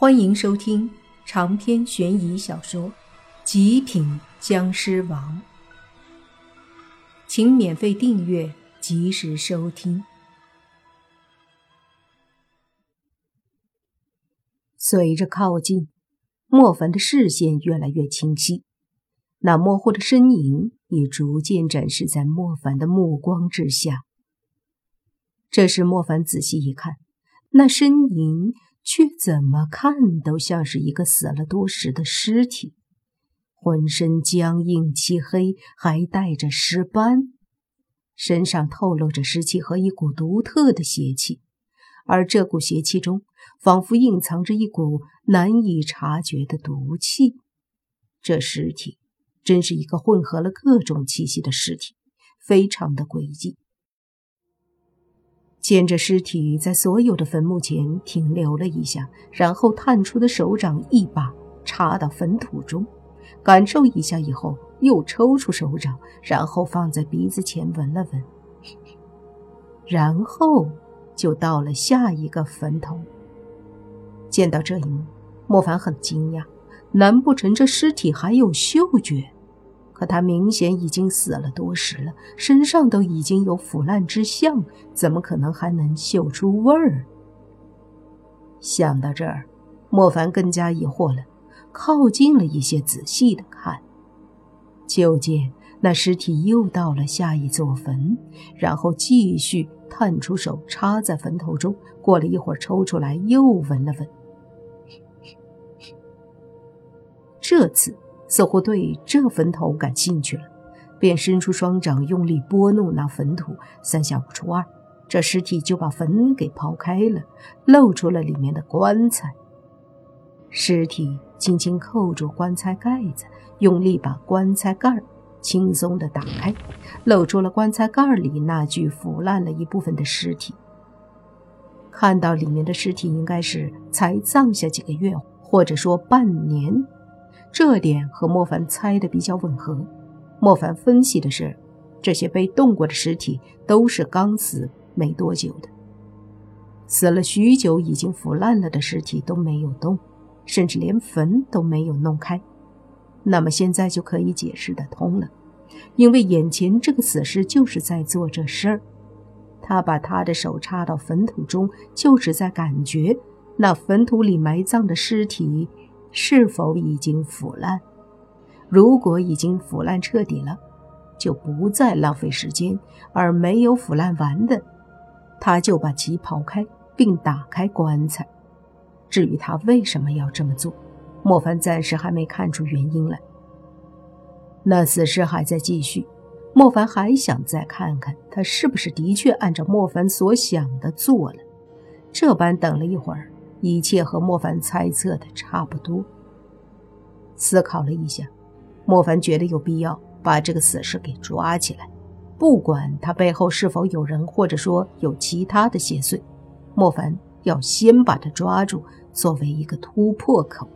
欢迎收听长篇悬疑小说《极品僵尸王》，请免费订阅，及时收听。随着靠近，莫凡的视线越来越清晰，那模糊的身影也逐渐展示在莫凡的目光之下。这时，莫凡仔细一看，那身影。却怎么看都像是一个死了多时的尸体，浑身僵硬漆黑，还带着尸斑，身上透露着湿气和一股独特的邪气，而这股邪气中仿佛隐藏着一股难以察觉的毒气。这尸体真是一个混合了各种气息的尸体，非常的诡异。见着尸体在所有的坟墓前停留了一下，然后探出的手掌一把插到坟土中，感受一下以后，又抽出手掌，然后放在鼻子前闻了闻，然后就到了下一个坟头。见到这一幕，莫凡很惊讶，难不成这尸体还有嗅觉？可他明显已经死了多时了，身上都已经有腐烂之象，怎么可能还能嗅出味儿？想到这儿，莫凡更加疑惑了，靠近了一些，仔细的看，就见那尸体又到了下一座坟，然后继续探出手插在坟头中，过了一会儿抽出来又闻了闻，这次。似乎对这坟头感兴趣了，便伸出双掌，用力拨弄那坟土。三下五除二，这尸体就把坟给刨开了，露出了里面的棺材。尸体轻轻扣住棺材盖子，用力把棺材盖轻松地打开，露出了棺材盖里那具腐烂了一部分的尸体。看到里面的尸体，应该是才葬下几个月，或者说半年。这点和莫凡猜的比较吻合。莫凡分析的是，这些被动过的尸体都是刚死没多久的，死了许久、已经腐烂了的尸体都没有动，甚至连坟都没有弄开。那么现在就可以解释得通了，因为眼前这个死尸就是在做这事儿。他把他的手插到坟土中，就是在感觉那坟土里埋葬的尸体。是否已经腐烂？如果已经腐烂彻底了，就不再浪费时间；而没有腐烂完的，他就把其刨开并打开棺材。至于他为什么要这么做，莫凡暂时还没看出原因来。那死尸还在继续，莫凡还想再看看他是不是的确按照莫凡所想的做了。这般等了一会儿。一切和莫凡猜测的差不多。思考了一下，莫凡觉得有必要把这个死尸给抓起来，不管他背后是否有人，或者说有其他的邪祟，莫凡要先把他抓住，作为一个突破口。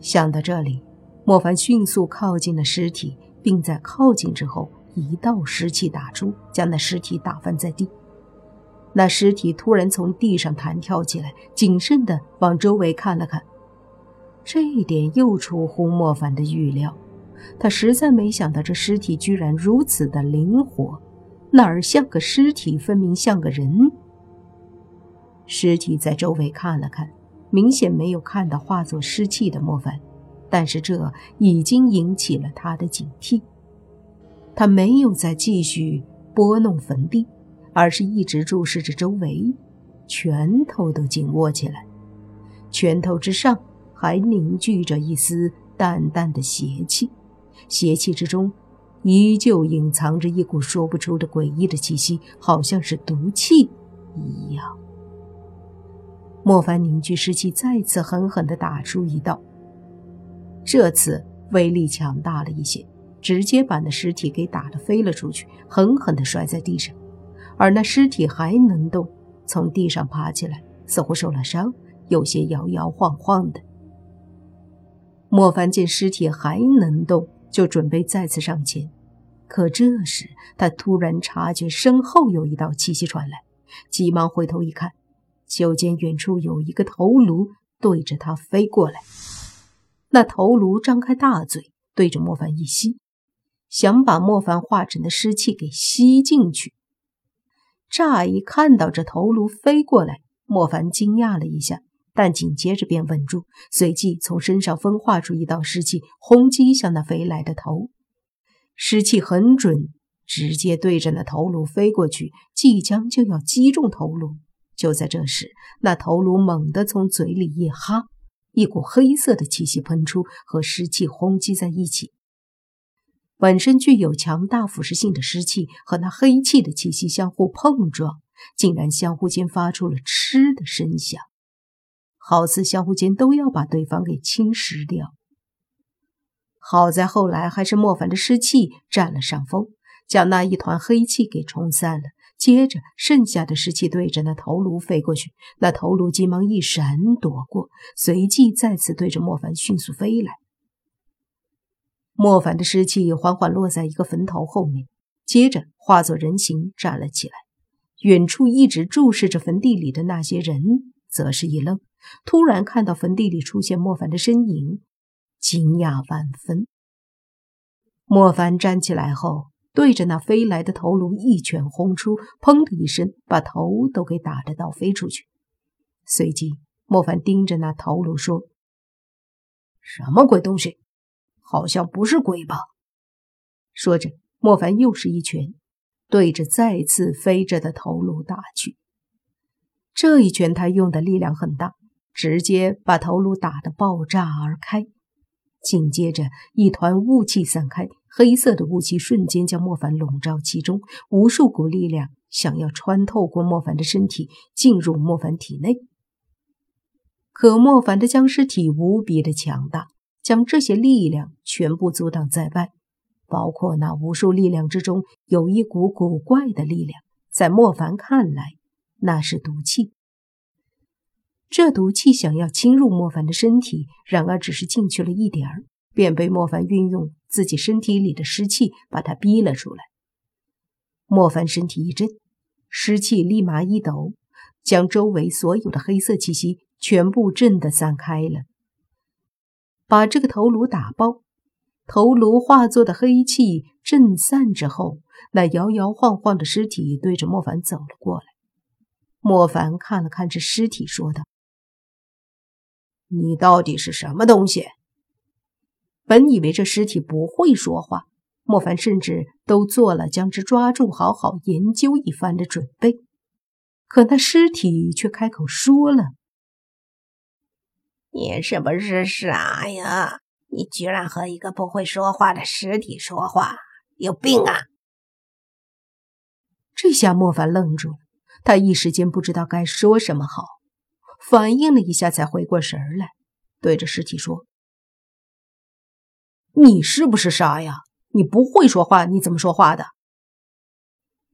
想到这里，莫凡迅速靠近了尸体，并在靠近之后，一道尸气打出，将那尸体打翻在地。那尸体突然从地上弹跳起来，谨慎地往周围看了看，这一点又出乎莫凡的预料。他实在没想到这尸体居然如此的灵活，哪儿像个尸体，分明像个人。尸体在周围看了看，明显没有看到化作尸气的莫凡，但是这已经引起了他的警惕。他没有再继续拨弄坟地。而是一直注视着周围，拳头都紧握起来，拳头之上还凝聚着一丝淡淡的邪气，邪气之中依旧隐藏着一股说不出的诡异的气息，好像是毒气一样。莫凡凝聚尸气，再次狠狠地打出一道，这次威力强大了一些，直接把那尸体给打得飞了出去，狠狠地摔在地上。而那尸体还能动，从地上爬起来，似乎受了伤，有些摇摇晃晃的。莫凡见尸体还能动，就准备再次上前，可这时他突然察觉身后有一道气息传来，急忙回头一看，就见远处有一个头颅对着他飞过来。那头颅张开大嘴，对着莫凡一吸，想把莫凡化成的尸气给吸进去。乍一看到这头颅飞过来，莫凡惊讶了一下，但紧接着便稳住，随即从身上分化出一道湿气，轰击向那飞来的头。湿气很准，直接对着那头颅飞过去，即将就要击中头颅。就在这时，那头颅猛地从嘴里一哈。一股黑色的气息喷出，和湿气轰击在一起。本身具有强大腐蚀性的湿气和那黑气的气息相互碰撞，竟然相互间发出了“嗤”的声响，好似相互间都要把对方给侵蚀掉。好在后来还是莫凡的湿气占了上风，将那一团黑气给冲散了。接着，剩下的湿气对着那头颅飞过去，那头颅急忙一闪躲过，随即再次对着莫凡迅速飞来。莫凡的尸气缓缓落在一个坟头后面，接着化作人形站了起来。远处一直注视着坟地里的那些人，则是一愣，突然看到坟地里出现莫凡的身影，惊讶万分。莫凡站起来后。对着那飞来的头颅一拳轰出，砰的一声，把头都给打得倒飞出去。随即，莫凡盯着那头颅说：“什么鬼东西？好像不是鬼吧？”说着，莫凡又是一拳，对着再次飞着的头颅打去。这一拳他用的力量很大，直接把头颅打得爆炸而开。紧接着，一团雾气散开。黑色的雾气瞬间将莫凡笼罩其中，无数股力量想要穿透过莫凡的身体，进入莫凡体内。可莫凡的僵尸体无比的强大，将这些力量全部阻挡在外。包括那无数力量之中，有一股古怪的力量，在莫凡看来，那是毒气。这毒气想要侵入莫凡的身体，然而只是进去了一点儿。便被莫凡运用自己身体里的湿气把他逼了出来。莫凡身体一震，湿气立马一抖，将周围所有的黑色气息全部震得散开了，把这个头颅打爆。头颅化作的黑气震散之后，那摇摇晃晃的尸体对着莫凡走了过来。莫凡看了看这尸体，说道：“你到底是什么东西？”本以为这尸体不会说话，莫凡甚至都做了将之抓住、好好研究一番的准备。可那尸体却开口说了：“你是不是傻呀？你居然和一个不会说话的尸体说话，有病啊！”这下莫凡愣住了，他一时间不知道该说什么好，反应了一下才回过神来，对着尸体说。你是不是傻呀？你不会说话，你怎么说话的？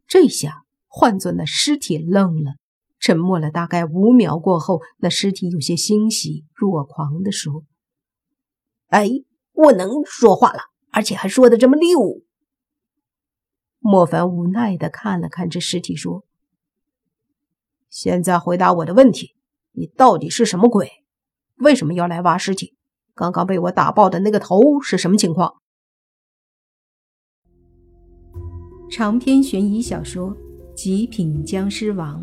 这下换做那尸体愣了，沉默了大概五秒过后，那尸体有些欣喜若狂地说：“哎，我能说话了，而且还说的这么溜。”莫凡无奈的看了看这尸体，说：“现在回答我的问题，你到底是什么鬼？为什么要来挖尸体？”刚刚被我打爆的那个头是什么情况？长篇悬疑小说《极品僵尸王》